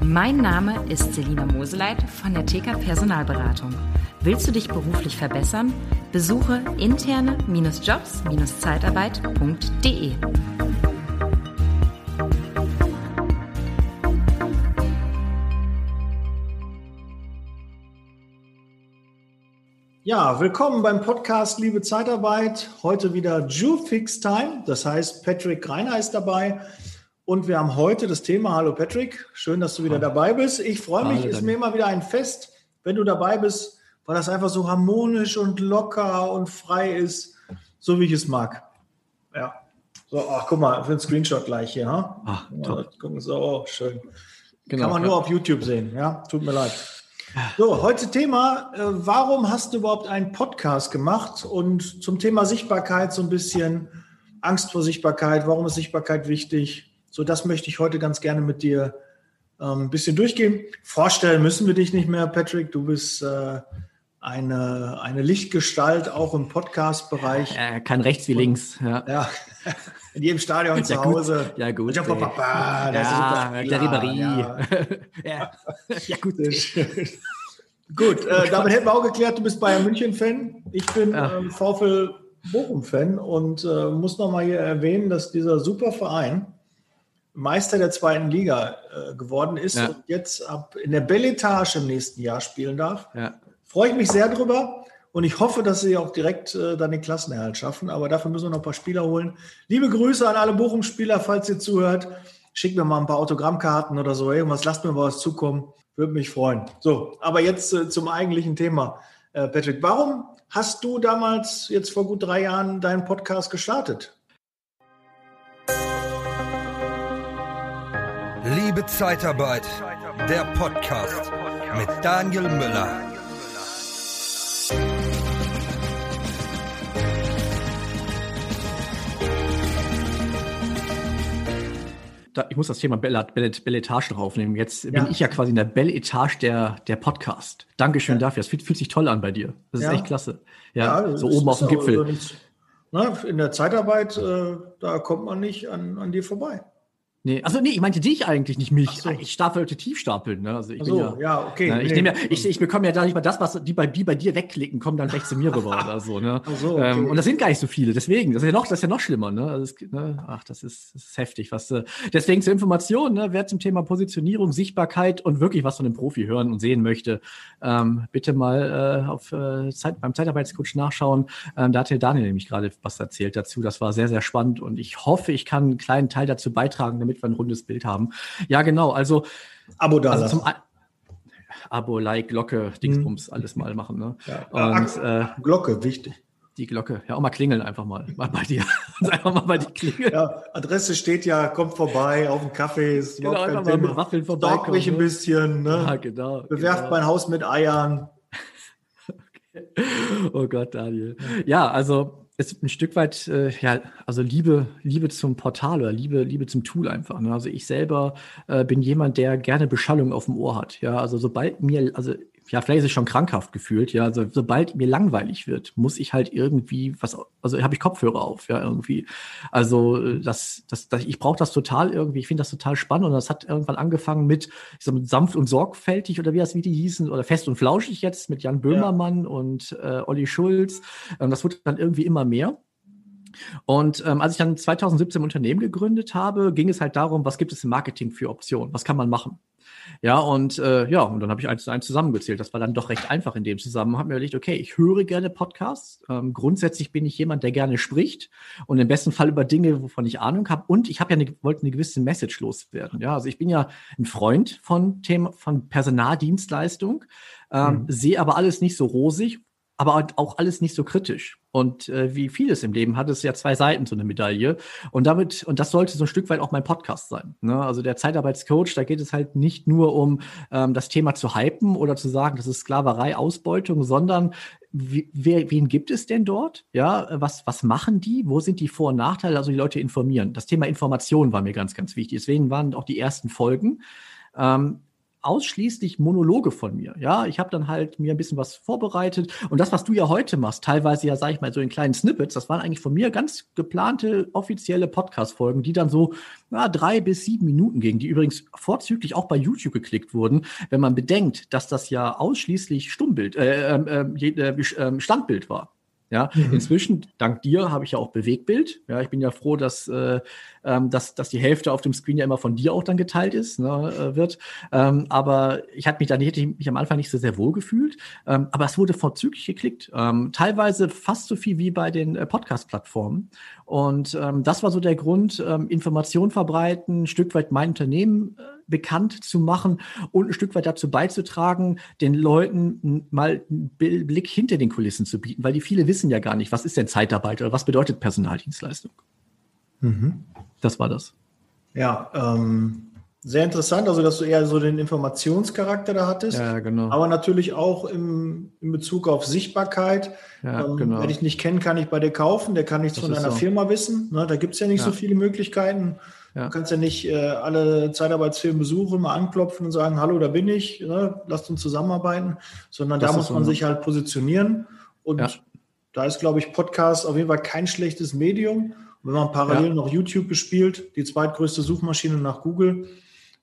Mein Name ist Selina Moseleit von der TK Personalberatung. Willst du dich beruflich verbessern? Besuche interne-jobs-zeitarbeit.de. Ja, willkommen beim Podcast Liebe Zeitarbeit. Heute wieder Jufix Time. Das heißt, Patrick Greiner ist dabei. Und wir haben heute das Thema. Hallo Patrick, schön, dass du wieder dabei bist. Ich freue mich, Hallo, ist mir immer wieder ein Fest, wenn du dabei bist, weil das einfach so harmonisch und locker und frei ist, so wie ich es mag. Ja. So, ach, guck mal, für den Screenshot gleich hier. Ha? Ach, top. Gucken, so, oh, schön. Genau, Kann man nur auf YouTube sehen, ja? Tut mir leid. So, heute Thema, äh, warum hast du überhaupt einen Podcast gemacht? Und zum Thema Sichtbarkeit so ein bisschen Angst vor Sichtbarkeit, warum ist Sichtbarkeit wichtig? So, das möchte ich heute ganz gerne mit dir ähm, ein bisschen durchgehen. Vorstellen müssen wir dich nicht mehr, Patrick. Du bist äh, eine, eine Lichtgestalt auch im Podcast-Bereich. Äh, kann rechts wie links. Ja. ja. In jedem Stadion zu Hause. Ja, gut. Ja, Papa, ja, der Ribéry. Ja. ja. ja, gut. gut, äh, damit hätten wir auch geklärt, du bist Bayern München-Fan. Ich bin ja. ähm, VfL Bochum-Fan und äh, muss nochmal hier erwähnen, dass dieser super Verein Meister der zweiten Liga äh, geworden ist ja. und jetzt ab in der Belletage im nächsten Jahr spielen darf. Ja. Freue ich mich sehr drüber und ich hoffe, dass sie auch direkt äh, dann den Klassenerhalt schaffen. Aber dafür müssen wir noch ein paar Spieler holen. Liebe Grüße an alle Bochum-Spieler, falls ihr zuhört. Schickt mir mal ein paar Autogrammkarten oder so. Irgendwas, lasst mir mal was zukommen. Würde mich freuen. So, aber jetzt äh, zum eigentlichen Thema. Äh, Patrick, warum hast du damals, jetzt vor gut drei Jahren, deinen Podcast gestartet? Liebe Zeitarbeit, der Podcast mit Daniel Müller. ich muss das Thema Belletage noch aufnehmen. Jetzt ja. bin ich ja quasi in der Belletage der, der Podcast. Dankeschön ja. dafür. Das fühlt, fühlt, sich toll an bei dir. Das ja. ist echt klasse. Ja, so oben auf dem Gipfel. Nicht, na, in der Zeitarbeit, äh, da kommt man nicht an, an dir vorbei. Nee, also nee, ich meinte dich eigentlich, nicht mich. So. Ich stapelte tiefstapeln. Ne? Also ich so, ja, ja, okay. Ne, ich, nee. ja, ich, ich bekomme ja da nicht mal das, was die bei, die bei dir wegklicken, kommen dann gleich zu mir rüber oder so. Ne? So, okay. ähm, und das sind gar nicht so viele. Deswegen, das ist ja noch, das ist ja noch schlimmer. Ne? Also es, ne? Ach, das ist, das ist heftig. Was, äh, deswegen zur Information, ne? wer zum Thema Positionierung, Sichtbarkeit und wirklich was von einem Profi hören und sehen möchte, ähm, bitte mal äh, auf äh, Zeit, beim Zeitarbeitscoach nachschauen. Ähm, da hat der Daniel nämlich gerade was erzählt dazu. Das war sehr, sehr spannend und ich hoffe, ich kann einen kleinen Teil dazu beitragen, damit wir ein rundes Bild haben. Ja, genau. Also Abo da. Also zum Abo, Like, Glocke, Dingsbums, mhm. alles mal machen. Ne? Ja. Und, äh, Glocke, wichtig. Die Glocke. Ja, auch mal klingeln einfach mal. Mal bei dir. einfach mal bei die Klingel. Ja, Adresse steht ja, kommt vorbei auf den Kaffee. Ist genau, einfach mal mit Waffeln vorbei. Stalk mich ein ne? bisschen. Ne? Ja, genau. Bewerft genau. mein Haus mit Eiern. okay. Oh Gott, Daniel. Ja, also ist ein Stück weit, äh, ja, also Liebe, Liebe zum Portal oder Liebe, Liebe zum Tool einfach. Ne? Also ich selber äh, bin jemand, der gerne Beschallung auf dem Ohr hat. Ja, also sobald mir, also ja, vielleicht ist es schon krankhaft gefühlt, ja, also sobald mir langweilig wird, muss ich halt irgendwie was, also habe ich Kopfhörer auf, ja, irgendwie. Also das, das, das ich brauche das total irgendwie, ich finde das total spannend und das hat irgendwann angefangen mit, ich sag, mit sanft und sorgfältig oder wie das wie die hießen oder fest und flauschig jetzt mit Jan Böhmermann ja. und äh, Olli Schulz. Und das wurde dann irgendwie immer mehr. Und ähm, als ich dann 2017 ein Unternehmen gegründet habe, ging es halt darum, was gibt es im Marketing für Optionen? Was kann man machen? Ja, und äh, ja, und dann habe ich eins zu eins zusammengezählt. Das war dann doch recht einfach in dem Zusammenhang. Habe mir überlegt, okay, ich höre gerne Podcasts. Ähm, grundsätzlich bin ich jemand, der gerne spricht und im besten Fall über Dinge, wovon ich Ahnung habe. Und ich habe ja eine, wollte eine gewisse Message loswerden. Ja, also ich bin ja ein Freund von Thema von Personaldienstleistung, ähm, mhm. sehe aber alles nicht so rosig aber auch alles nicht so kritisch. Und äh, wie vieles im Leben hat es ja zwei Seiten so eine Medaille. Und damit, und das sollte so ein Stück weit auch mein Podcast sein. Ne? Also der Zeitarbeitscoach, da geht es halt nicht nur um ähm, das Thema zu hypen oder zu sagen, das ist Sklaverei, Ausbeutung, sondern wie, wer, wen gibt es denn dort? Ja, was, was machen die? Wo sind die Vor- und Nachteile? Also die Leute informieren. Das Thema Information war mir ganz, ganz wichtig. Deswegen waren auch die ersten Folgen. Ähm, ausschließlich Monologe von mir. Ja, ich habe dann halt mir ein bisschen was vorbereitet und das, was du ja heute machst, teilweise ja, sage ich mal, so in kleinen Snippets, das waren eigentlich von mir ganz geplante offizielle Podcast-Folgen, die dann so na, drei bis sieben Minuten gingen, die übrigens vorzüglich auch bei YouTube geklickt wurden, wenn man bedenkt, dass das ja ausschließlich Stummbild, äh, äh, äh, Standbild war. Ja, mhm. inzwischen, dank dir, habe ich ja auch Bewegbild. Ja, ich bin ja froh, dass, äh, ähm, dass, dass die Hälfte auf dem Screen ja immer von dir auch dann geteilt ist, ne, äh, wird. Ähm, aber ich hatte mich da hätte ich mich am Anfang nicht so sehr wohl gefühlt. Ähm, aber es wurde vorzüglich geklickt. Ähm, teilweise fast so viel wie bei den äh, Podcast-Plattformen. Und ähm, das war so der Grund, ähm, Information verbreiten, ein Stück weit mein Unternehmen äh, bekannt zu machen und ein Stück weit dazu beizutragen, den Leuten mal einen Blick hinter den Kulissen zu bieten, weil die viele wissen ja gar nicht, was ist denn Zeitarbeit oder was bedeutet Personaldienstleistung. Mhm. Das war das. Ja, ähm, sehr interessant, also dass du eher so den Informationscharakter da hattest. Ja, genau. Aber natürlich auch im, in Bezug auf Sichtbarkeit. Ja, ähm, genau. Wenn ich nicht kenne, kann ich bei dir kaufen. Der kann nichts das von deiner so. Firma wissen. Ne, da gibt es ja nicht ja. so viele Möglichkeiten. Ja. Du kannst ja nicht äh, alle Zeitarbeitsfirmen besuchen, mal anklopfen und sagen, hallo, da bin ich, ne, lasst uns zusammenarbeiten, sondern das da muss man sich halt positionieren. Und da ist, glaube ich, Podcast auf jeden Fall kein schlechtes Medium. Und wenn man parallel noch YouTube bespielt, die zweitgrößte Suchmaschine nach Google,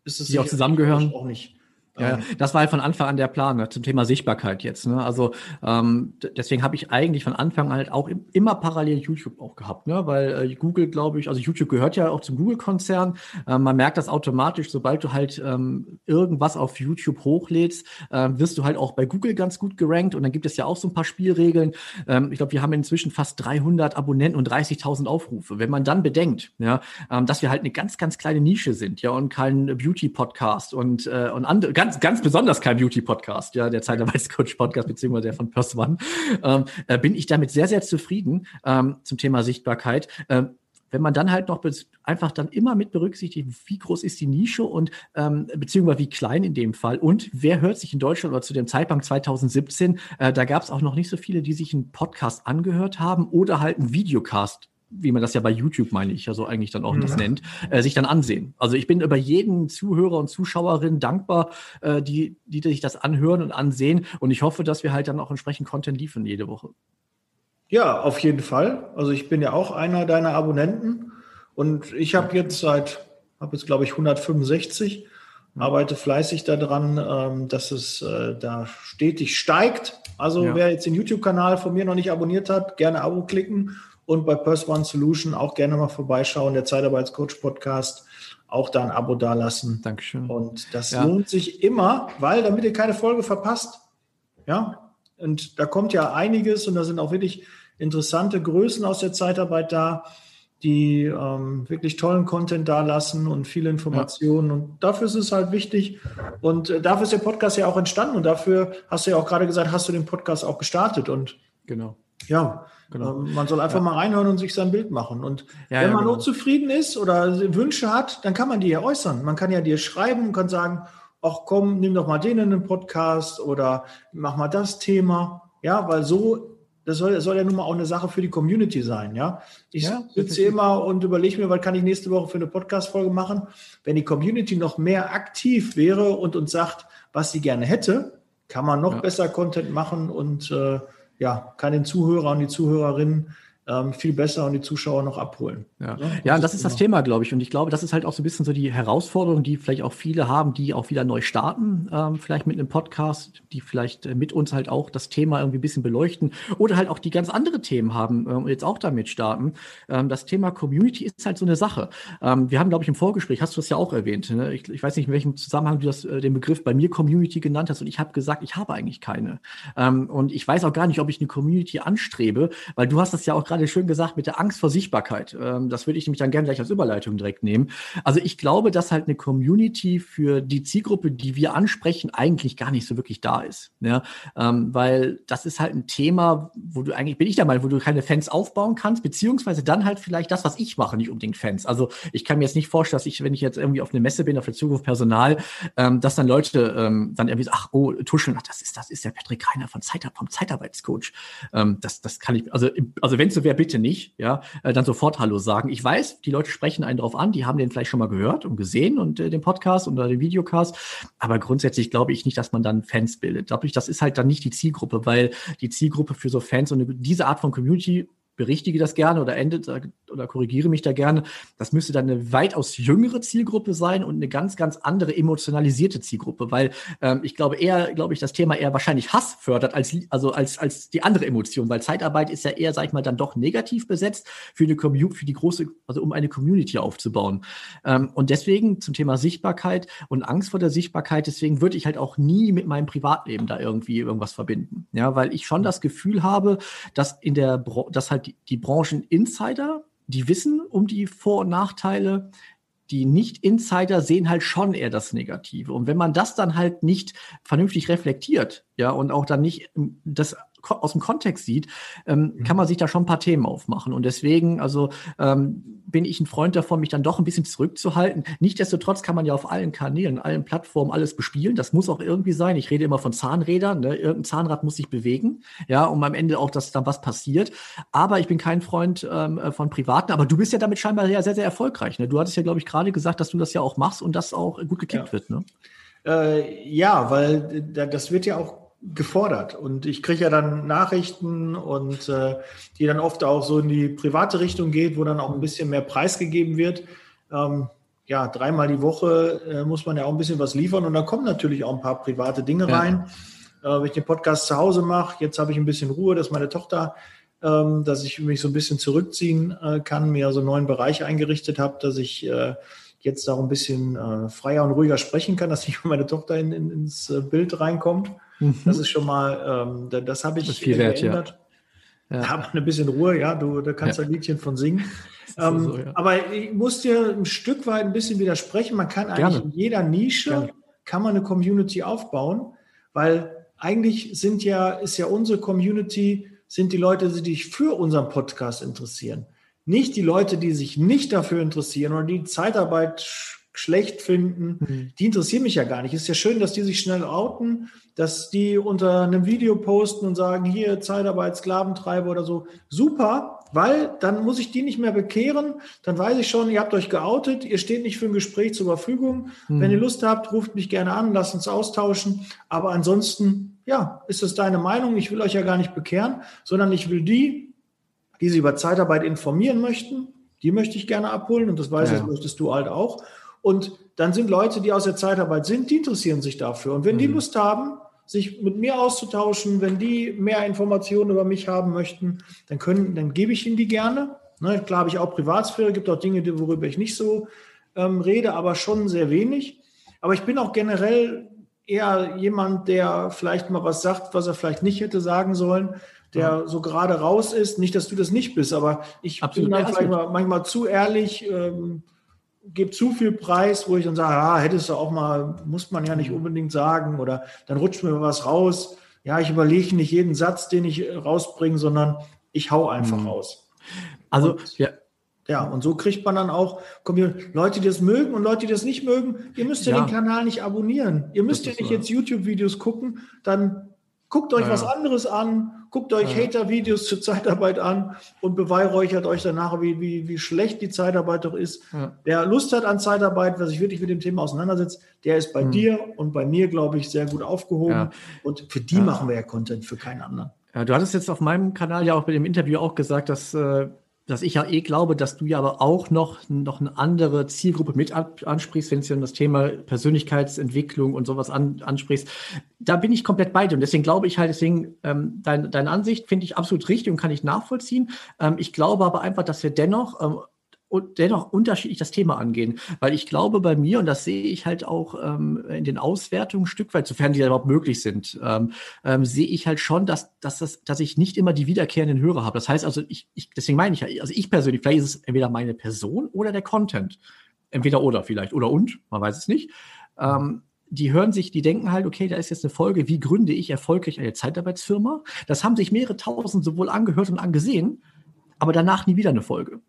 ist es die auch zusammengehören. Auch nicht. Ja, das war halt von Anfang an der Plan ne, zum Thema Sichtbarkeit jetzt. Ne? Also ähm, deswegen habe ich eigentlich von Anfang an halt auch immer parallel YouTube auch gehabt, ne? weil äh, Google, glaube ich, also YouTube gehört ja auch zum Google-Konzern. Ähm, man merkt das automatisch, sobald du halt ähm, irgendwas auf YouTube hochlädst, äh, wirst du halt auch bei Google ganz gut gerankt. Und dann gibt es ja auch so ein paar Spielregeln. Ähm, ich glaube, wir haben inzwischen fast 300 Abonnenten und 30.000 Aufrufe. Wenn man dann bedenkt, ja, ähm, dass wir halt eine ganz, ganz kleine Nische sind, ja, und kein Beauty-Podcast und äh, und andere ganz, ganz besonders kein Beauty-Podcast, ja, der Zeitarbeitscoach-Podcast, beziehungsweise der von Pers One, ähm, äh, bin ich damit sehr, sehr zufrieden ähm, zum Thema Sichtbarkeit. Ähm, wenn man dann halt noch einfach dann immer mit berücksichtigt, wie groß ist die Nische und ähm, beziehungsweise wie klein in dem Fall und wer hört sich in Deutschland oder zu dem Zeitpunkt 2017, äh, da gab es auch noch nicht so viele, die sich einen Podcast angehört haben oder halt einen Videocast wie man das ja bei YouTube, meine ich, ja so eigentlich dann auch ja. das nennt, äh, sich dann ansehen. Also ich bin über jeden Zuhörer und Zuschauerin dankbar, äh, die, die sich das anhören und ansehen. Und ich hoffe, dass wir halt dann auch entsprechend Content liefern jede Woche. Ja, auf jeden Fall. Also ich bin ja auch einer deiner Abonnenten und ich habe jetzt seit, habe jetzt glaube ich 165, arbeite fleißig daran, ähm, dass es äh, da stetig steigt. Also ja. wer jetzt den YouTube-Kanal von mir noch nicht abonniert hat, gerne Abo klicken und bei Purse One Solution auch gerne mal vorbeischauen, der Zeitarbeitscoach Podcast, auch da ein Abo dalassen. Dankeschön. Und das ja. lohnt sich immer, weil damit ihr keine Folge verpasst. Ja, und da kommt ja einiges und da sind auch wirklich interessante Größen aus der Zeitarbeit da, die ähm, wirklich tollen Content dalassen und viele Informationen. Ja. Und dafür ist es halt wichtig. Und äh, dafür ist der Podcast ja auch entstanden. Und dafür hast du ja auch gerade gesagt, hast du den Podcast auch gestartet. Und genau. Ja, Genau. Ähm, man soll einfach ja. mal reinhören und sich sein Bild machen. Und ja, wenn man genau. unzufrieden ist oder Wünsche hat, dann kann man die ja äußern. Man kann ja dir schreiben und kann sagen, ach komm, nimm doch mal den in den Podcast oder mach mal das Thema. Ja, weil so, das soll, das soll ja nun mal auch eine Sache für die Community sein. Ja, ich ja, sitze immer und überlege mir, was kann ich nächste Woche für eine Podcast-Folge machen. Wenn die Community noch mehr aktiv wäre und uns sagt, was sie gerne hätte, kann man noch ja. besser Content machen und äh, ja, kann den Zuhörer und die Zuhörerinnen ähm, viel besser und die Zuschauer noch abholen. Ja, ja, ja und das ist das Thema, glaube ich. Und ich glaube, das ist halt auch so ein bisschen so die Herausforderung, die vielleicht auch viele haben, die auch wieder neu starten, ähm, vielleicht mit einem Podcast, die vielleicht äh, mit uns halt auch das Thema irgendwie ein bisschen beleuchten oder halt auch die ganz andere Themen haben äh, und jetzt auch damit starten. Ähm, das Thema Community ist halt so eine Sache. Ähm, wir haben, glaube ich, im Vorgespräch, hast du das ja auch erwähnt, ne? ich, ich, weiß nicht, in welchem Zusammenhang du das, äh, den Begriff bei mir Community genannt hast und ich habe gesagt, ich habe eigentlich keine. Ähm, und ich weiß auch gar nicht, ob ich eine Community anstrebe, weil du hast das ja auch gerade gerade schön gesagt mit der Angst vor Sichtbarkeit. Ähm, das würde ich nämlich dann gerne gleich als Überleitung direkt nehmen. Also ich glaube, dass halt eine Community für die Zielgruppe, die wir ansprechen, eigentlich gar nicht so wirklich da ist. Ja? Ähm, weil das ist halt ein Thema, wo du eigentlich, bin ich der Meinung, wo du keine Fans aufbauen kannst, beziehungsweise dann halt vielleicht das, was ich mache, nicht unbedingt Fans. Also ich kann mir jetzt nicht vorstellen, dass ich, wenn ich jetzt irgendwie auf eine Messe bin, auf der Zukunft Personal, ähm, dass dann Leute dann irgendwie so, ach, oh, tuscheln, ach, das ist, das ist der Patrick Reiner von Zeit, vom Zeitarbeitscoach. Das, das kann ich, also, also wenn es so wer bitte nicht, ja, äh, dann sofort Hallo sagen. Ich weiß, die Leute sprechen einen drauf an, die haben den vielleicht schon mal gehört und gesehen und äh, den Podcast oder den Videocast. Aber grundsätzlich glaube ich nicht, dass man dann Fans bildet. Ich, das ist halt dann nicht die Zielgruppe, weil die Zielgruppe für so Fans und diese Art von Community berichtige das gerne oder endet oder korrigiere mich da gerne. Das müsste dann eine weitaus jüngere Zielgruppe sein und eine ganz, ganz andere emotionalisierte Zielgruppe, weil ähm, ich glaube eher, glaube ich, das Thema eher wahrscheinlich Hass fördert als, also als, als die andere Emotion, weil Zeitarbeit ist ja eher, sag ich mal, dann doch negativ besetzt für eine Community, für die große, also um eine Community aufzubauen. Ähm, und deswegen zum Thema Sichtbarkeit und Angst vor der Sichtbarkeit, deswegen würde ich halt auch nie mit meinem Privatleben da irgendwie irgendwas verbinden. Ja, weil ich schon das Gefühl habe, dass in der, dass halt die, die Branchen-Insider, die wissen um die Vor- und Nachteile. Die Nicht-Insider sehen halt schon eher das Negative. Und wenn man das dann halt nicht vernünftig reflektiert, ja, und auch dann nicht das aus dem Kontext sieht, ähm, mhm. kann man sich da schon ein paar Themen aufmachen. Und deswegen, also ähm, bin ich ein Freund davon, mich dann doch ein bisschen zurückzuhalten. Nichtsdestotrotz kann man ja auf allen Kanälen, allen Plattformen alles bespielen. Das muss auch irgendwie sein. Ich rede immer von Zahnrädern. Ne? Irgendein Zahnrad muss sich bewegen, ja, um am Ende auch, dass dann was passiert. Aber ich bin kein Freund ähm, äh, von Privaten. Aber du bist ja damit scheinbar ja sehr, sehr erfolgreich. Ne? Du hattest ja, glaube ich, gerade gesagt, dass du das ja auch machst und das auch gut gekickt ja. wird. Ne? Äh, ja, weil das wird ja auch gefordert. Und ich kriege ja dann Nachrichten und äh, die dann oft auch so in die private Richtung geht, wo dann auch ein bisschen mehr Preis gegeben wird. Ähm, ja, dreimal die Woche äh, muss man ja auch ein bisschen was liefern und da kommen natürlich auch ein paar private Dinge ja. rein. Äh, wenn ich den Podcast zu Hause mache, jetzt habe ich ein bisschen Ruhe, dass meine Tochter, ähm, dass ich mich so ein bisschen zurückziehen äh, kann, mir so einen neuen Bereich eingerichtet habe, dass ich äh, jetzt auch ein bisschen äh, freier und ruhiger sprechen kann, dass nicht meine Tochter in, in, ins äh, Bild reinkommt. Mhm. Das ist schon mal, ähm, das habe ich das viel wert, geändert. Ja. Ja. Hab ein bisschen Ruhe, ja, du da kannst ja. ein Liedchen von singen. Ähm, so, ja. Aber ich muss dir ein Stück weit ein bisschen widersprechen. Man kann eigentlich Gerne. in jeder Nische Gerne. kann man eine Community aufbauen, weil eigentlich sind ja, ist ja unsere Community, sind die Leute, die sich für unseren Podcast interessieren. Nicht die Leute, die sich nicht dafür interessieren oder die Zeitarbeit schlecht finden, mhm. die interessieren mich ja gar nicht. Ist ja schön, dass die sich schnell outen, dass die unter einem Video posten und sagen, hier Zeitarbeit, Sklaventreiber oder so. Super, weil dann muss ich die nicht mehr bekehren. Dann weiß ich schon, ihr habt euch geoutet, ihr steht nicht für ein Gespräch zur Verfügung. Mhm. Wenn ihr Lust habt, ruft mich gerne an, lasst uns austauschen. Aber ansonsten, ja, ist es deine Meinung. Ich will euch ja gar nicht bekehren, sondern ich will die, die sich über Zeitarbeit informieren möchten, die möchte ich gerne abholen und das weiß ja. das möchtest du halt auch. Und dann sind Leute, die aus der Zeitarbeit sind, die interessieren sich dafür. Und wenn mhm. die Lust haben, sich mit mir auszutauschen, wenn die mehr Informationen über mich haben möchten, dann können, dann gebe ich ihnen die gerne. Ne, klar habe ich auch Privatsphäre, gibt auch Dinge, worüber ich nicht so ähm, rede, aber schon sehr wenig. Aber ich bin auch generell eher jemand, der vielleicht mal was sagt, was er vielleicht nicht hätte sagen sollen, der ja. so gerade raus ist. Nicht, dass du das nicht bist, aber ich Absolut. bin dann vielleicht mal, manchmal zu ehrlich. Ähm, gebe zu viel Preis, wo ich dann sage, ah, hättest du auch mal, muss man ja nicht mhm. unbedingt sagen, oder dann rutscht mir was raus. Ja, ich überlege nicht jeden Satz, den ich rausbringe, sondern ich hau einfach mhm. raus. Also, und, ja. Ja, und so kriegt man dann auch Leute, die das mögen und Leute, die das nicht mögen. Ihr müsst ja, ja den Kanal nicht abonnieren. Ihr müsst ja nicht so, jetzt YouTube-Videos gucken, dann Guckt euch ja, was anderes an, guckt euch ja. Hater-Videos zur Zeitarbeit an und beweihräuchert euch danach, wie, wie, wie schlecht die Zeitarbeit doch ist. Ja. Wer Lust hat an Zeitarbeit, wer sich wirklich mit dem Thema auseinandersetzt, der ist bei mhm. dir und bei mir, glaube ich, sehr gut aufgehoben. Und für die machen wir ja Content, für keinen anderen. Ja, du hattest jetzt auf meinem Kanal ja auch bei dem Interview auch gesagt, dass äh, dass ich ja eh glaube, dass du ja aber auch noch, noch eine andere Zielgruppe mit ansprichst, wenn es ja um das Thema Persönlichkeitsentwicklung und sowas an, ansprichst. Da bin ich komplett bei dir. Und deswegen glaube ich halt, deswegen, ähm, dein, deine Ansicht finde ich absolut richtig und kann ich nachvollziehen. Ähm, ich glaube aber einfach, dass wir dennoch ähm, dennoch unterschiedlich das Thema angehen. Weil ich glaube bei mir, und das sehe ich halt auch ähm, in den Auswertungen ein Stück weit, sofern die überhaupt möglich sind, ähm, ähm, sehe ich halt schon, dass, dass, das, dass ich nicht immer die wiederkehrenden Hörer habe. Das heißt also, ich, ich, deswegen meine ich, also ich persönlich, vielleicht ist es entweder meine Person oder der Content. Entweder oder vielleicht. Oder und, man weiß es nicht. Ähm, die hören sich, die denken halt, okay, da ist jetzt eine Folge, wie gründe ich erfolgreich eine Zeitarbeitsfirma? Das haben sich mehrere tausend sowohl angehört und angesehen, aber danach nie wieder eine Folge.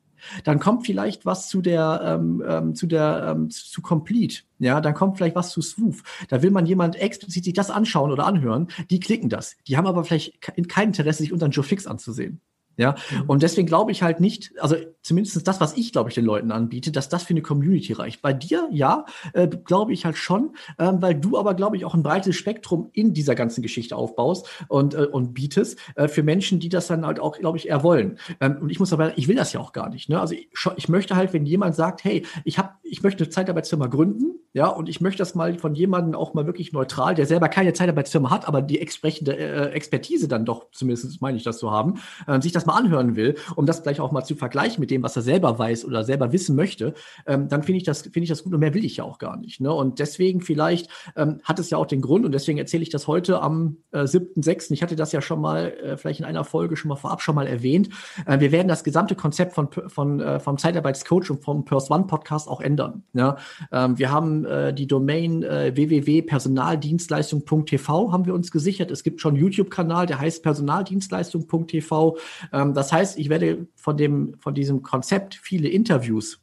Dann kommt vielleicht was zu der, ähm, ähm, zu der, ähm, zu Complete. Ja, dann kommt vielleicht was zu Swoof. Da will man jemand explizit sich das anschauen oder anhören. Die klicken das. Die haben aber vielleicht kein Interesse, sich unseren Joe Fix anzusehen. Ja, mhm. und deswegen glaube ich halt nicht, also zumindest das, was ich, glaube ich, den Leuten anbiete, dass das für eine Community reicht. Bei dir, ja, äh, glaube ich halt schon, ähm, weil du aber, glaube ich, auch ein breites Spektrum in dieser ganzen Geschichte aufbaust und, äh, und bietest äh, für Menschen, die das dann halt auch, glaube ich, eher wollen. Ähm, und ich muss aber, ich will das ja auch gar nicht. Ne? Also ich, ich möchte halt, wenn jemand sagt, hey, ich habe, ich möchte eine Zeitarbeitsfirma gründen, ja, und ich möchte das mal von jemandem auch mal wirklich neutral, der selber keine Zeitarbeitsfirma hat, aber die entsprechende äh, Expertise dann doch, zumindest meine ich das zu haben, äh, sich das mal anhören will, um das gleich auch mal zu vergleichen mit dem, was er selber weiß oder selber wissen möchte, ähm, dann finde ich das, finde ich das gut und mehr will ich ja auch gar nicht. Ne? Und deswegen vielleicht ähm, hat es ja auch den Grund und deswegen erzähle ich das heute am äh, 7.6. Ich hatte das ja schon mal, äh, vielleicht in einer Folge schon mal vorab schon mal erwähnt. Äh, wir werden das gesamte Konzept von, von, äh, vom Zeitarbeitscoach und vom Purse One Podcast auch ändern. Ja? Ähm, wir haben äh, die Domain äh, www.personaldienstleistung.tv haben wir uns gesichert. Es gibt schon einen YouTube-Kanal, der heißt personaldienstleistung.tv. Ähm, das heißt, ich werde von dem, von diesem Konzept viele Interviews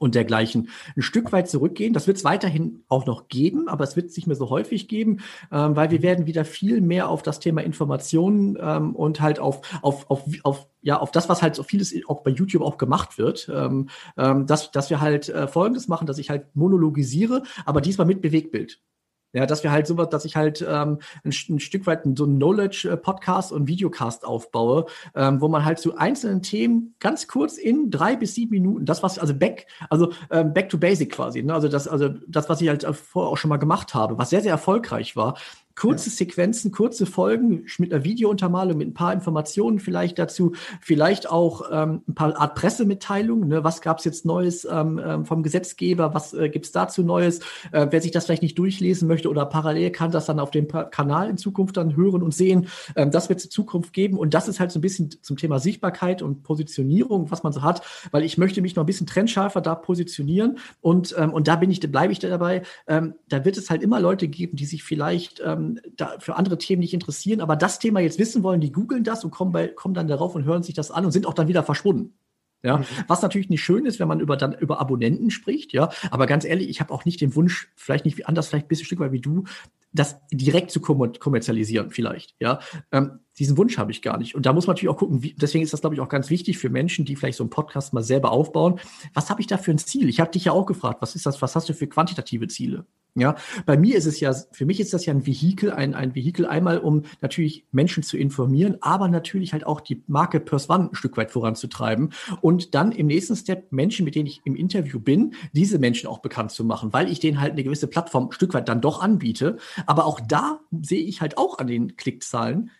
und dergleichen ein Stück weit zurückgehen. Das wird es weiterhin auch noch geben, aber es wird es nicht mehr so häufig geben, ähm, weil wir werden wieder viel mehr auf das Thema Informationen ähm, und halt auf, auf, auf, auf, ja, auf das, was halt so vieles auch bei YouTube auch gemacht wird, ähm, ähm, dass, dass wir halt äh, Folgendes machen, dass ich halt monologisiere, aber diesmal mit Bewegtbild. Ja, dass wir halt sowas, dass ich halt ähm, ein, ein Stück weit so ein Knowledge-Podcast und Videocast aufbaue, ähm, wo man halt zu einzelnen Themen ganz kurz in drei bis sieben Minuten, das was also back, also ähm, back to basic quasi, ne? also das, also das, was ich halt vorher auch schon mal gemacht habe, was sehr sehr erfolgreich war, kurze ja. Sequenzen, kurze Folgen mit einer Videountermalung, mit ein paar Informationen vielleicht dazu, vielleicht auch ähm, ein paar Art Pressemitteilungen. Ne? Was gab es jetzt Neues ähm, ähm, vom Gesetzgeber? Was äh, gibt es dazu Neues? Äh, wer sich das vielleicht nicht durchlesen möchte oder parallel kann das dann auf dem Kanal in Zukunft dann hören und sehen. Ähm, das wird es in Zukunft geben. Und das ist halt so ein bisschen zum Thema Sichtbarkeit und Positionierung, was man so hat, weil ich möchte mich noch ein bisschen trennscharfer da positionieren. Und, ähm, und da bin ich, bleibe ich dabei. Ähm, da wird es halt immer Leute geben, die sich vielleicht ähm, da für andere Themen nicht interessieren, aber das Thema jetzt wissen wollen, die googeln das und kommen, bei, kommen dann darauf und hören sich das an und sind auch dann wieder verschwunden. Ja, mhm. was natürlich nicht schön ist, wenn man über dann über Abonnenten spricht, ja. Aber ganz ehrlich, ich habe auch nicht den Wunsch, vielleicht nicht wie anders, vielleicht ein bisschen Stück weit wie du, das direkt zu kommerzialisieren, vielleicht, ja. Ähm, diesen Wunsch habe ich gar nicht. Und da muss man natürlich auch gucken, wie, deswegen ist das, glaube ich, auch ganz wichtig für Menschen, die vielleicht so einen Podcast mal selber aufbauen. Was habe ich da für ein Ziel? Ich habe dich ja auch gefragt, was ist das, was hast du für quantitative Ziele? Ja, bei mir ist es ja, für mich ist das ja ein Vehikel, ein, ein Vehikel einmal, um natürlich Menschen zu informieren, aber natürlich halt auch die Marke Purse One ein Stück weit voranzutreiben und dann im nächsten Step Menschen, mit denen ich im Interview bin, diese Menschen auch bekannt zu machen, weil ich denen halt eine gewisse Plattform ein Stück weit dann doch anbiete. Aber auch da sehe ich halt auch an den Klickzahlen,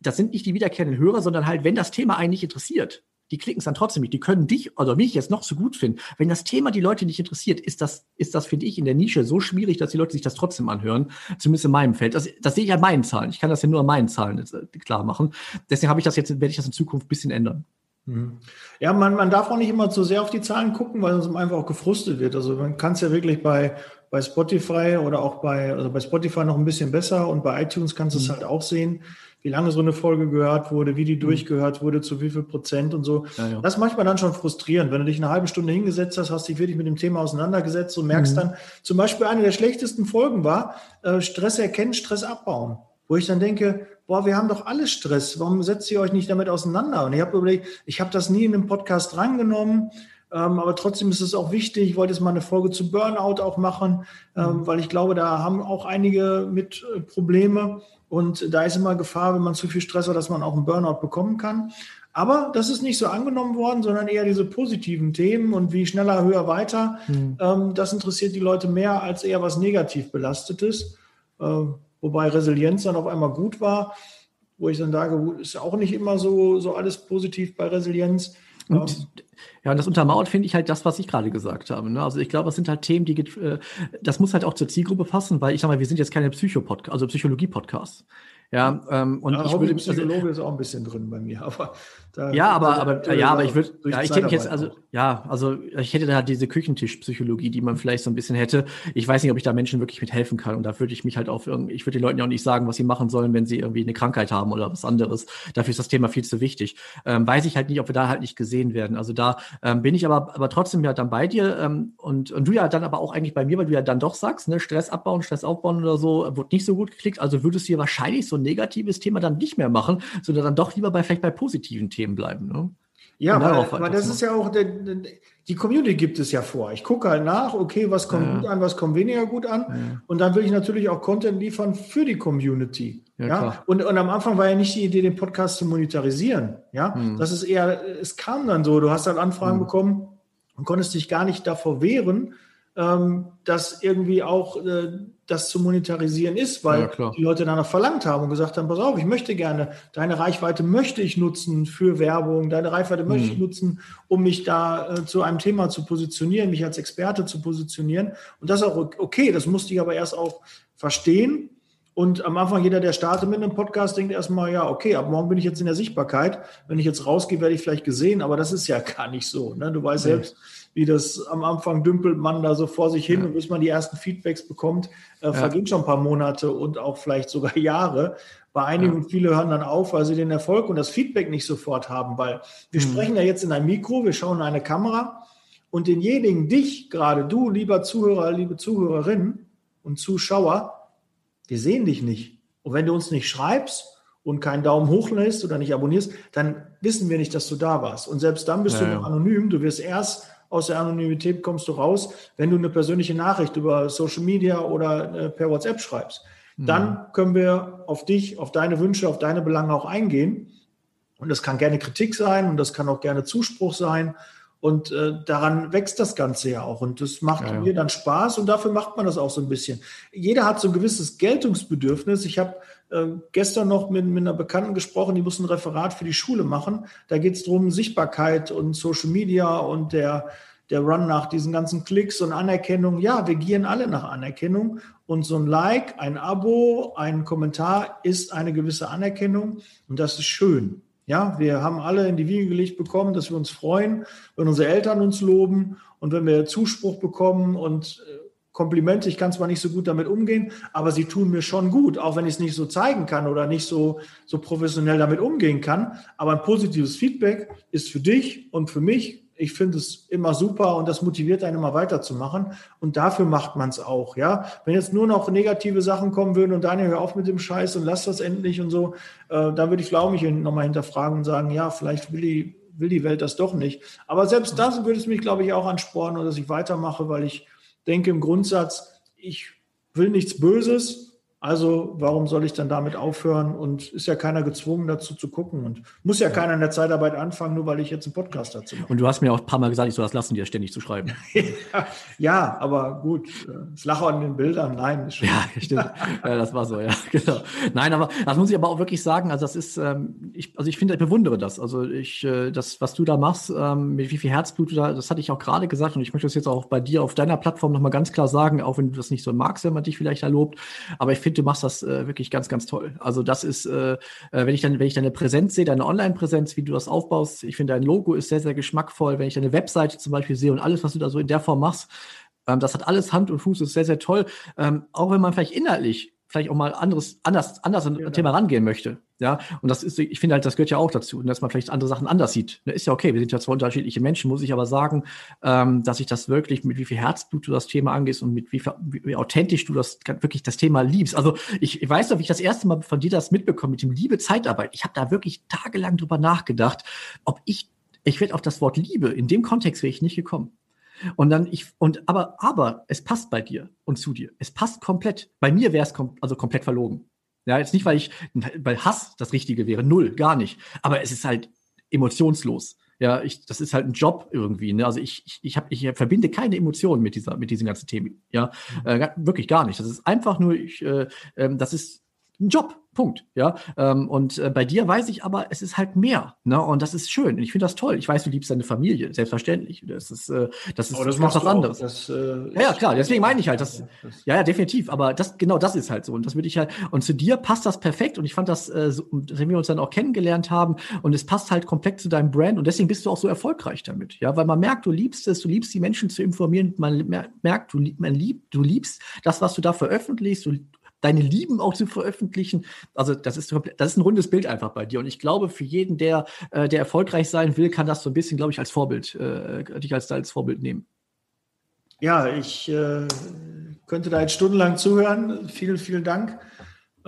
das sind nicht die wiederkehrenden Hörer, sondern halt, wenn das Thema einen nicht interessiert, die klicken es dann trotzdem nicht. Die können dich oder mich jetzt noch so gut finden. Wenn das Thema die Leute nicht interessiert, ist das, ist das, finde ich, in der Nische so schwierig, dass die Leute sich das trotzdem anhören. Zumindest in meinem Feld. Das, das sehe ich an meinen Zahlen. Ich kann das ja nur an meinen Zahlen äh, klar machen. Deswegen habe ich das jetzt, werde ich das in Zukunft ein bisschen ändern. Mhm. Ja, man, man darf auch nicht immer zu sehr auf die Zahlen gucken, weil sonst einfach auch gefrustet wird. Also man kann es ja wirklich bei, bei Spotify oder auch bei, also bei Spotify noch ein bisschen besser und bei iTunes kannst du es mhm. halt auch sehen wie lange so eine Folge gehört wurde, wie die mhm. durchgehört wurde, zu wie viel Prozent und so. Ja, ja. Das ist manchmal dann schon frustrierend, wenn du dich eine halbe Stunde hingesetzt hast, hast dich wirklich mit dem Thema auseinandergesetzt und merkst mhm. dann, zum Beispiel eine der schlechtesten Folgen war, äh, Stress erkennen, Stress abbauen. Wo ich dann denke, boah, wir haben doch alle Stress, warum setzt ihr euch nicht damit auseinander? Und ich habe überlegt, ich habe das nie in einem Podcast drangenommen, ähm, aber trotzdem ist es auch wichtig. Ich wollte jetzt mal eine Folge zu Burnout auch machen, ähm, mhm. weil ich glaube, da haben auch einige mit äh, Probleme. Und da ist immer Gefahr, wenn man zu viel Stress hat, dass man auch einen Burnout bekommen kann. Aber das ist nicht so angenommen worden, sondern eher diese positiven Themen und wie schneller, höher, weiter. Mhm. Ähm, das interessiert die Leute mehr als eher was negativ belastetes. Äh, wobei Resilienz dann auf einmal gut war, wo ich dann sage, ist ja auch nicht immer so, so alles positiv bei Resilienz. Und ja, und das untermauert finde ich halt das, was ich gerade gesagt habe. Ne? Also ich glaube, das sind halt Themen, die äh, das muss halt auch zur Zielgruppe passen, weil ich sag mal, wir sind jetzt keine Psycho-Podcast, also Psychologie-Podcasts. Ja, ähm, und ja, ich würde Psychologe also, ist auch ein bisschen drin bei mir, aber da, ja, aber aber ja, aber ich würde ja, ich denke jetzt also ja, also ich hätte da diese Küchentischpsychologie, die man vielleicht so ein bisschen hätte. Ich weiß nicht, ob ich da Menschen wirklich mit helfen kann und da würde ich mich halt auf irgendwie, ich würde den Leuten ja auch nicht sagen, was sie machen sollen, wenn sie irgendwie eine Krankheit haben oder was anderes. Dafür ist das Thema viel zu wichtig. Ähm, weiß ich halt nicht, ob wir da halt nicht gesehen werden. Also da ähm, bin ich aber, aber trotzdem ja dann bei dir ähm, und, und du ja dann aber auch eigentlich bei mir, weil du ja dann doch sagst, ne, Stress abbauen, Stress aufbauen oder so, wird nicht so gut geklickt. Also würdest du hier wahrscheinlich so ein negatives Thema dann nicht mehr machen, sondern dann doch lieber bei vielleicht bei positiven Themen bleiben. Ne? Ja, weil, weil das ist ja auch, die Community gibt es ja vor. Ich gucke halt nach, okay, was kommt ja. gut an, was kommt weniger gut an. Ja. Und dann will ich natürlich auch Content liefern für die Community. Ja, ja? Und, und am Anfang war ja nicht die Idee, den Podcast zu monetarisieren. Ja, hm. das ist eher, es kam dann so, du hast dann Anfragen hm. bekommen und konntest dich gar nicht davor wehren, ähm, dass irgendwie auch äh, das zu monetarisieren ist, weil ja, die Leute danach verlangt haben und gesagt haben, pass auf, ich möchte gerne, deine Reichweite möchte ich nutzen für Werbung, deine Reichweite möchte hm. ich nutzen, um mich da äh, zu einem Thema zu positionieren, mich als Experte zu positionieren. Und das ist auch okay, das musste ich aber erst auch verstehen. Und am Anfang, jeder, der startet mit einem Podcast, denkt erstmal, ja, okay, ab morgen bin ich jetzt in der Sichtbarkeit. Wenn ich jetzt rausgehe, werde ich vielleicht gesehen, aber das ist ja gar nicht so. Ne? Du weißt nee. selbst, wie das am Anfang dümpelt man da so vor sich hin ja. und bis man die ersten Feedbacks bekommt, äh, ja. vergehen schon ein paar Monate und auch vielleicht sogar Jahre. Bei einigen ja. viele hören dann auf, weil sie den Erfolg und das Feedback nicht sofort haben, weil wir mhm. sprechen ja jetzt in ein Mikro, wir schauen in eine Kamera und denjenigen, dich gerade, du, lieber Zuhörer, liebe Zuhörerin und Zuschauer, wir sehen dich nicht. Und wenn du uns nicht schreibst und keinen Daumen hoch lässt oder nicht abonnierst, dann wissen wir nicht, dass du da warst. Und selbst dann bist ja, du noch anonym. Du wirst erst aus der Anonymität kommst du raus, wenn du eine persönliche Nachricht über Social Media oder äh, per WhatsApp schreibst. Mhm. Dann können wir auf dich, auf deine Wünsche, auf deine Belange auch eingehen. Und das kann gerne Kritik sein und das kann auch gerne Zuspruch sein. Und äh, daran wächst das Ganze ja auch. Und das macht ja, ja. mir dann Spaß und dafür macht man das auch so ein bisschen. Jeder hat so ein gewisses Geltungsbedürfnis. Ich habe äh, gestern noch mit, mit einer Bekannten gesprochen, die muss ein Referat für die Schule machen. Da geht es darum, Sichtbarkeit und Social Media und der, der Run nach diesen ganzen Klicks und Anerkennung. Ja, wir gieren alle nach Anerkennung. Und so ein Like, ein Abo, ein Kommentar ist eine gewisse Anerkennung. Und das ist schön. Ja, wir haben alle in die Wiege gelegt bekommen, dass wir uns freuen, wenn unsere Eltern uns loben und wenn wir Zuspruch bekommen und äh, Komplimente, ich kann zwar nicht so gut damit umgehen, aber sie tun mir schon gut, auch wenn ich es nicht so zeigen kann oder nicht so, so professionell damit umgehen kann. Aber ein positives Feedback ist für dich und für mich, ich finde es immer super und das motiviert einen immer weiterzumachen. Und dafür macht man es auch, ja. Wenn jetzt nur noch negative Sachen kommen würden und Daniel, hör auf mit dem Scheiß und lass das endlich und so, äh, dann würde ich, glaube ich, nochmal hinterfragen und sagen, ja, vielleicht will die, will die Welt das doch nicht. Aber selbst das würde es mich, glaube ich, auch anspornen, dass ich weitermache, weil ich denke im Grundsatz, ich will nichts Böses, also warum soll ich dann damit aufhören? Und ist ja keiner gezwungen, dazu zu gucken. Und muss ja, ja. keiner in der Zeitarbeit anfangen, nur weil ich jetzt einen Podcast dazu mache. Und du hast mir auch ein paar Mal gesagt, ich soll das lassen, dir ständig zu schreiben. ja, aber gut. Das Lachen an den Bildern, nein. Ja, stimmt. ja, das war so, ja, genau. Nein, aber das muss ich aber auch wirklich sagen. Also das ist, ähm, ich, also ich finde, ich bewundere das. Also ich, äh, das, was du da machst, ähm, mit wie viel Herzblut du da, das hatte ich auch gerade gesagt. Und ich möchte das jetzt auch bei dir auf deiner Plattform nochmal ganz klar sagen, auch wenn du das nicht so magst, wenn man dich vielleicht erlobt. Aber ich finde, finde, du machst das äh, wirklich ganz, ganz toll. Also das ist, äh, äh, wenn ich dann, wenn ich deine Präsenz sehe, deine Online-Präsenz, wie du das aufbaust, ich finde dein Logo ist sehr, sehr geschmackvoll. Wenn ich deine Webseite zum Beispiel sehe und alles, was du da so in der Form machst, ähm, das hat alles Hand und Fuß, ist sehr, sehr toll. Ähm, auch wenn man vielleicht inhaltlich vielleicht auch mal anderes, anders, anders an ein Thema rangehen möchte. Ja, und das ist, ich finde halt, das gehört ja auch dazu, dass man vielleicht andere Sachen anders sieht. Ne, ist ja okay, wir sind ja zwei unterschiedliche Menschen, muss ich aber sagen, ähm, dass ich das wirklich, mit wie viel Herzblut du das Thema angehst und mit wie, wie, wie authentisch du das wirklich das Thema liebst. Also ich, ich weiß noch, wie ich das erste Mal von dir das mitbekomme mit dem Liebe Zeitarbeit. Ich habe da wirklich tagelang drüber nachgedacht, ob ich, ich werde auf das Wort Liebe, in dem Kontext wäre ich nicht gekommen. Und dann ich, und aber, aber es passt bei dir und zu dir. Es passt komplett. Bei mir wäre es kom also komplett verlogen. Ja, jetzt nicht, weil ich, weil Hass das Richtige wäre, null, gar nicht. Aber es ist halt emotionslos. Ja, ich, das ist halt ein Job irgendwie. Ne? Also ich, ich, ich, hab, ich verbinde keine Emotionen mit dieser, mit diesen ganzen Themen. Ja, mhm. äh, wirklich gar nicht. Das ist einfach nur, ich, äh, äh, das ist ein Job. Punkt. Ja. Ähm, und äh, bei dir weiß ich aber, es ist halt mehr. Ne? Und das ist schön. Und ich finde das toll. Ich weiß, du liebst deine Familie, selbstverständlich. Das ist, äh, das ist, das ganz was anderes. Das, äh, ja, ja, klar, deswegen meine ich halt, das, ja, ja, definitiv. Aber das, genau das ist halt so. Und das würde ich halt, und zu dir passt das perfekt. Und ich fand das, äh, so, wenn wir uns dann auch kennengelernt haben, und es passt halt komplett zu deinem Brand. Und deswegen bist du auch so erfolgreich damit. Ja, weil man merkt, du liebst es, du liebst die Menschen zu informieren. Man merkt, du, man liebt, du liebst das, was du da veröffentlichst. Du, deine Lieben auch zu veröffentlichen. Also das ist, das ist ein rundes Bild einfach bei dir. Und ich glaube, für jeden, der, äh, der erfolgreich sein will, kann das so ein bisschen, glaube ich, als Vorbild, äh, dich als, als Vorbild nehmen. Ja, ich äh, könnte da jetzt stundenlang zuhören. Vielen, vielen Dank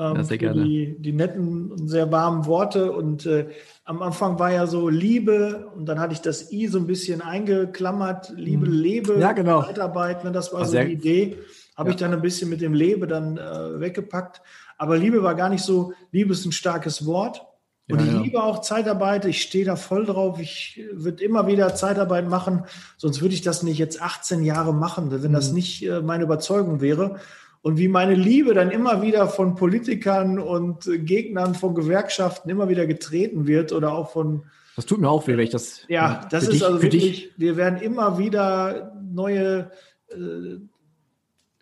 ähm, ja, sehr für gerne. Die, die netten und sehr warmen Worte. Und äh, am Anfang war ja so Liebe und dann hatte ich das I so ein bisschen eingeklammert. Liebe, mhm. Lebe, ja, genau. Zeitarbeit. Ne, das war Ach, so die Idee. Habe ja. ich dann ein bisschen mit dem Lebe dann äh, weggepackt. Aber Liebe war gar nicht so, Liebe ist ein starkes Wort. Und ja, ich liebe auch Zeitarbeit. Ich stehe da voll drauf. Ich würde immer wieder Zeitarbeit machen. Sonst würde ich das nicht jetzt 18 Jahre machen, wenn das mhm. nicht äh, meine Überzeugung wäre und wie meine Liebe dann immer wieder von Politikern und Gegnern von Gewerkschaften immer wieder getreten wird oder auch von. Das tut mir auch weh, wenn ich das. Ja, das ist dich, also wirklich, wir werden immer wieder neue äh,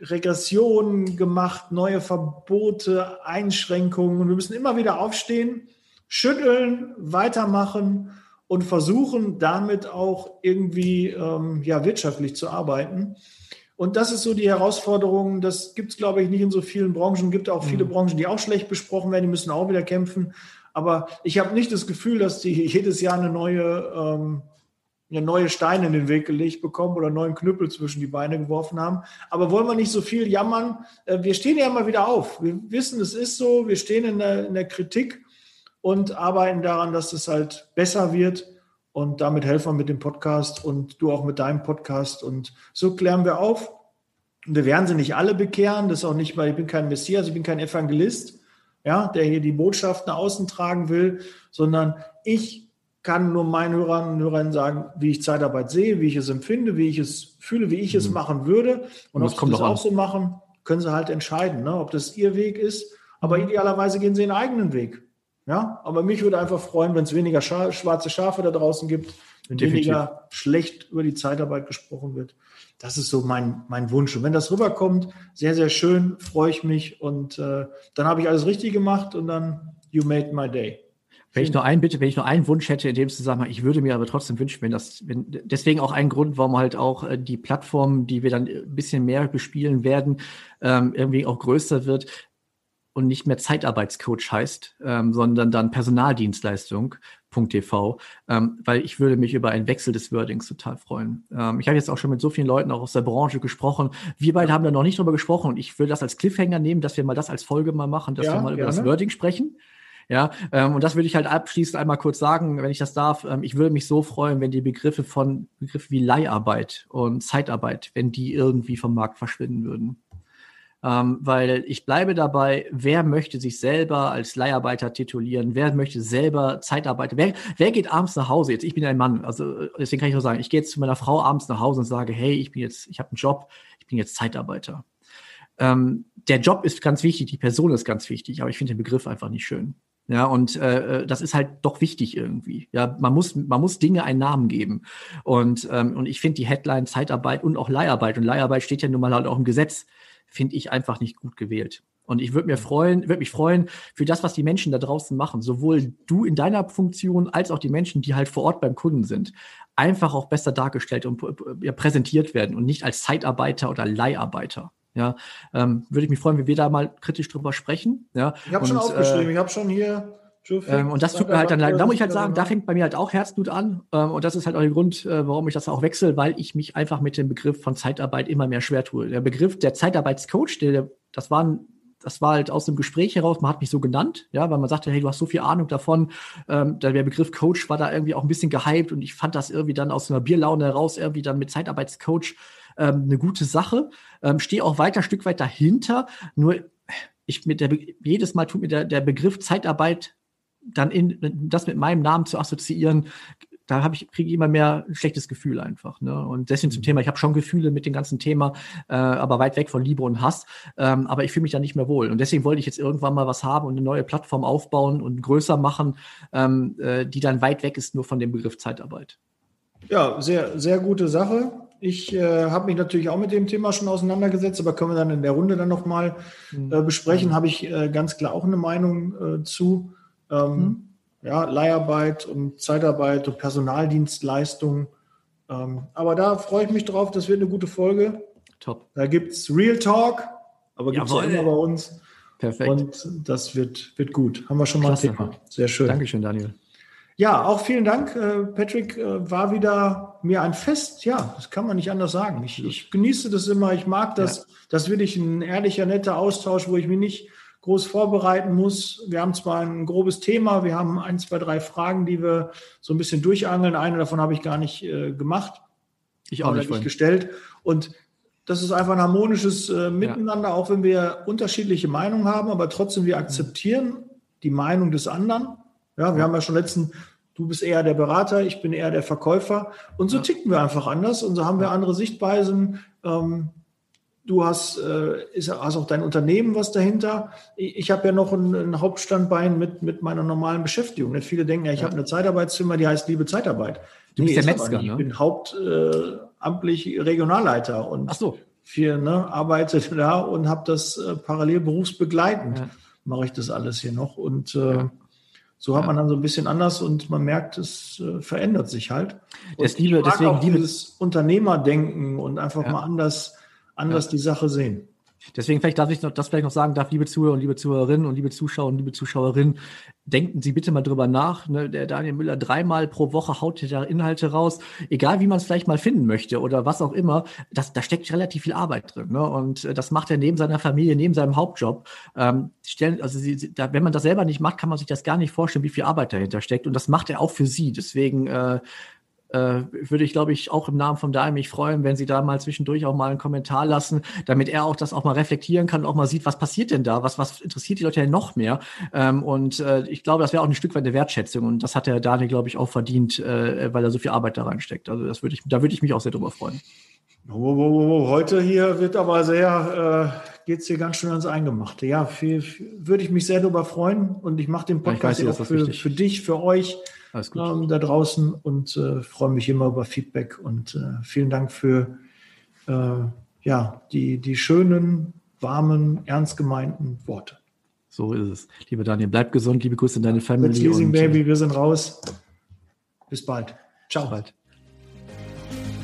Regressionen gemacht, neue Verbote, Einschränkungen und wir müssen immer wieder aufstehen, schütteln, weitermachen und versuchen damit auch irgendwie ähm, ja, wirtschaftlich zu arbeiten. Und das ist so die Herausforderung. Das gibt es, glaube ich, nicht in so vielen Branchen. Es gibt auch viele mhm. Branchen, die auch schlecht besprochen werden. Die müssen auch wieder kämpfen. Aber ich habe nicht das Gefühl, dass die jedes Jahr eine neue, ähm, eine neue Steine in den Weg gelegt bekommen oder neuen Knüppel zwischen die Beine geworfen haben. Aber wollen wir nicht so viel jammern? Äh, wir stehen ja immer wieder auf. Wir wissen, es ist so. Wir stehen in der, in der Kritik und arbeiten daran, dass es halt besser wird. Und damit helfen wir mit dem Podcast und du auch mit deinem Podcast. Und so klären wir auf. Wir werden sie nicht alle bekehren. Das ist auch nicht, weil ich bin kein Messias, ich bin kein Evangelist, ja, der hier die Botschaft nach außen tragen will, sondern ich kann nur meinen Hörern und Hörern sagen, wie ich Zeitarbeit sehe, wie ich es empfinde, wie ich es fühle, wie ich mhm. es machen würde. Und, und ob sie das auch so machen, können sie halt entscheiden, ne, ob das ihr Weg ist. Aber mhm. idealerweise gehen sie ihren eigenen Weg. Ja, aber mich würde einfach freuen, wenn es weniger Scha schwarze Schafe da draußen gibt, wenn Definitiv. weniger schlecht über die Zeitarbeit gesprochen wird. Das ist so mein, mein Wunsch. Und wenn das rüberkommt, sehr, sehr schön, freue ich mich. Und äh, dann habe ich alles richtig gemacht und dann you made my day. Wenn ich nur einen bitte, wenn ich nur einen Wunsch hätte in dem Zusammenhang, ich würde mir aber trotzdem wünschen, wenn das, wenn, deswegen auch ein Grund, warum halt auch äh, die Plattform, die wir dann ein bisschen mehr bespielen werden, ähm, irgendwie auch größer wird, und nicht mehr Zeitarbeitscoach heißt, ähm, sondern dann Personaldienstleistung.tv, ähm, weil ich würde mich über einen Wechsel des Wordings total freuen. Ähm, ich habe jetzt auch schon mit so vielen Leuten auch aus der Branche gesprochen. Wir beide haben da noch nicht drüber gesprochen und ich würde das als Cliffhanger nehmen, dass wir mal das als Folge mal machen, dass ja, wir mal gerne. über das Wording sprechen. Ja, ähm, und das würde ich halt abschließend einmal kurz sagen, wenn ich das darf. Ähm, ich würde mich so freuen, wenn die Begriffe von Begriffe wie Leiharbeit und Zeitarbeit, wenn die irgendwie vom Markt verschwinden würden. Ähm, weil ich bleibe dabei, wer möchte sich selber als Leiharbeiter titulieren, wer möchte selber Zeitarbeiter, wer, wer geht abends nach Hause jetzt? Ich bin ein Mann, also deswegen kann ich nur sagen, ich gehe jetzt zu meiner Frau abends nach Hause und sage, hey, ich bin jetzt, ich habe einen Job, ich bin jetzt Zeitarbeiter. Ähm, der Job ist ganz wichtig, die Person ist ganz wichtig, aber ich finde den Begriff einfach nicht schön. Ja, und äh, das ist halt doch wichtig irgendwie. Ja, man muss, man muss Dinge einen Namen geben. Und, ähm, und ich finde die Headline Zeitarbeit und auch Leiharbeit, und Leiharbeit steht ja nun mal halt auch im Gesetz, finde ich einfach nicht gut gewählt. Und ich würde mir freuen, würde mich freuen für das, was die Menschen da draußen machen, sowohl du in deiner Funktion als auch die Menschen, die halt vor Ort beim Kunden sind, einfach auch besser dargestellt und ja, präsentiert werden und nicht als Zeitarbeiter oder Leiharbeiter. Ja, ähm, würde ich mich freuen, wenn wir da mal kritisch drüber sprechen. Ja, ich habe schon aufgeschrieben, äh, ich habe schon hier ähm, und das tut mir halt dann leid. Da muss ich halt sagen, da fängt bei mir halt auch Herzblut an. Ähm, und das ist halt auch der Grund, äh, warum ich das auch wechsle, weil ich mich einfach mit dem Begriff von Zeitarbeit immer mehr schwer tue. Der Begriff der Zeitarbeitscoach, der, der, das war ein das war halt aus dem Gespräch heraus, man hat mich so genannt, ja, weil man sagte, hey, du hast so viel Ahnung davon. Ähm, der Begriff Coach war da irgendwie auch ein bisschen gehypt und ich fand das irgendwie dann aus einer Bierlaune heraus irgendwie dann mit Zeitarbeitscoach ähm, eine gute Sache. Ähm, Stehe auch weiter, Stück weit dahinter. Nur ich mit der, jedes Mal tut mir der, der Begriff Zeitarbeit dann in, das mit meinem Namen zu assoziieren, da habe ich kriege ich immer mehr ein schlechtes Gefühl einfach. Ne? Und deswegen zum mhm. Thema, ich habe schon Gefühle mit dem ganzen Thema, äh, aber weit weg von Liebe und Hass. Ähm, aber ich fühle mich da nicht mehr wohl. Und deswegen wollte ich jetzt irgendwann mal was haben und eine neue Plattform aufbauen und größer machen, ähm, äh, die dann weit weg ist nur von dem Begriff Zeitarbeit. Ja, sehr, sehr gute Sache. Ich äh, habe mich natürlich auch mit dem Thema schon auseinandergesetzt, aber können wir dann in der Runde dann nochmal mhm. äh, besprechen. Habe ich äh, ganz klar auch eine Meinung äh, zu. Ähm, mhm. Ja, Leiharbeit und Zeitarbeit und Personaldienstleistungen. Ähm, aber da freue ich mich drauf, das wird eine gute Folge. Top. Da gibt es Real Talk, aber gibt es ja immer bei uns. Perfekt. Und das wird, wird gut. Haben wir schon mal Klasse. ein Thema. Sehr schön. Dankeschön, Daniel. Ja, auch vielen Dank, äh, Patrick. Äh, war wieder mir ein Fest. Ja, das kann man nicht anders sagen. Ich, ich genieße das immer. Ich mag das. Ja. Das wirklich ein ehrlicher, netter Austausch, wo ich mich nicht groß vorbereiten muss. Wir haben zwar ein grobes Thema, wir haben ein, zwei, drei Fragen, die wir so ein bisschen durchangeln. Eine davon habe ich gar nicht äh, gemacht. Ich auch nicht, nicht gestellt. Und das ist einfach ein harmonisches äh, Miteinander, ja. auch wenn wir unterschiedliche Meinungen haben, aber trotzdem wir akzeptieren die Meinung des anderen. Ja, wir haben ja schon letzten, du bist eher der Berater, ich bin eher der Verkäufer. Und so ticken wir einfach anders und so haben wir andere Sichtweisen. Ähm, du hast, äh, ist, hast auch dein Unternehmen was dahinter. Ich, ich habe ja noch ein, ein, Hauptstandbein mit, mit meiner normalen Beschäftigung. Nicht? Viele denken ja, ich ja. habe eine Zeitarbeitsfirma, die heißt Liebe Zeitarbeit. Du bist nee, der Metzger, ne? Ich bin hauptamtlich äh, Regionalleiter und Ach so. viel, ne, arbeite da und habe das äh, parallel berufsbegleitend. Ja. Mache ich das alles hier noch. Und äh, ja. So hat man dann so ein bisschen anders und man merkt, es äh, verändert sich halt. Und das Liebe, deswegen auch liebe dieses Unternehmerdenken und einfach mal anders anders ja. die Sache sehen. Deswegen vielleicht darf ich noch, das vielleicht noch sagen darf, liebe Zuhörer und liebe Zuhörerinnen und liebe Zuschauer und liebe Zuschauerinnen, denken Sie bitte mal drüber nach. Ne? Der Daniel Müller dreimal pro Woche haut da Inhalte raus, egal wie man es vielleicht mal finden möchte oder was auch immer. Das, da steckt relativ viel Arbeit drin. Ne? Und äh, das macht er neben seiner Familie, neben seinem Hauptjob. Ähm, stellen, also sie, da, wenn man das selber nicht macht, kann man sich das gar nicht vorstellen, wie viel Arbeit dahinter steckt. Und das macht er auch für Sie. Deswegen äh, äh, würde ich, glaube ich, auch im Namen von Daim mich freuen, wenn Sie da mal zwischendurch auch mal einen Kommentar lassen, damit er auch das auch mal reflektieren kann und auch mal sieht, was passiert denn da, was, was interessiert die Leute denn noch mehr. Ähm, und äh, ich glaube, das wäre auch ein Stück weit eine Wertschätzung und das hat der Daniel, glaube ich, auch verdient, äh, weil er so viel Arbeit da reinsteckt. Also das würde ich, da würde ich mich auch sehr drüber freuen. Heute hier wird aber sehr, äh, geht es hier ganz schön ans Eingemachte. Ja, viel, viel, würde ich mich sehr darüber freuen und ich mache den Podcast ja, weiß, auch für, für dich, für euch ähm, da draußen und äh, freue mich immer über Feedback und äh, vielen Dank für äh, ja, die, die schönen, warmen, ernst gemeinten Worte. So ist es. Lieber Daniel, bleib gesund, liebe Grüße in deine Family. Let's Leasing Baby, wir sind raus. Bis bald. Ciao. Bis bald.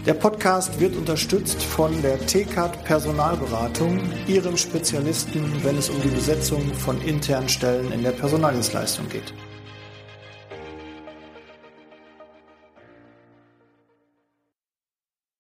Der Podcast wird unterstützt von der TCAT Personalberatung, ihrem Spezialisten, wenn es um die Besetzung von internen Stellen in der Personaldienstleistung geht.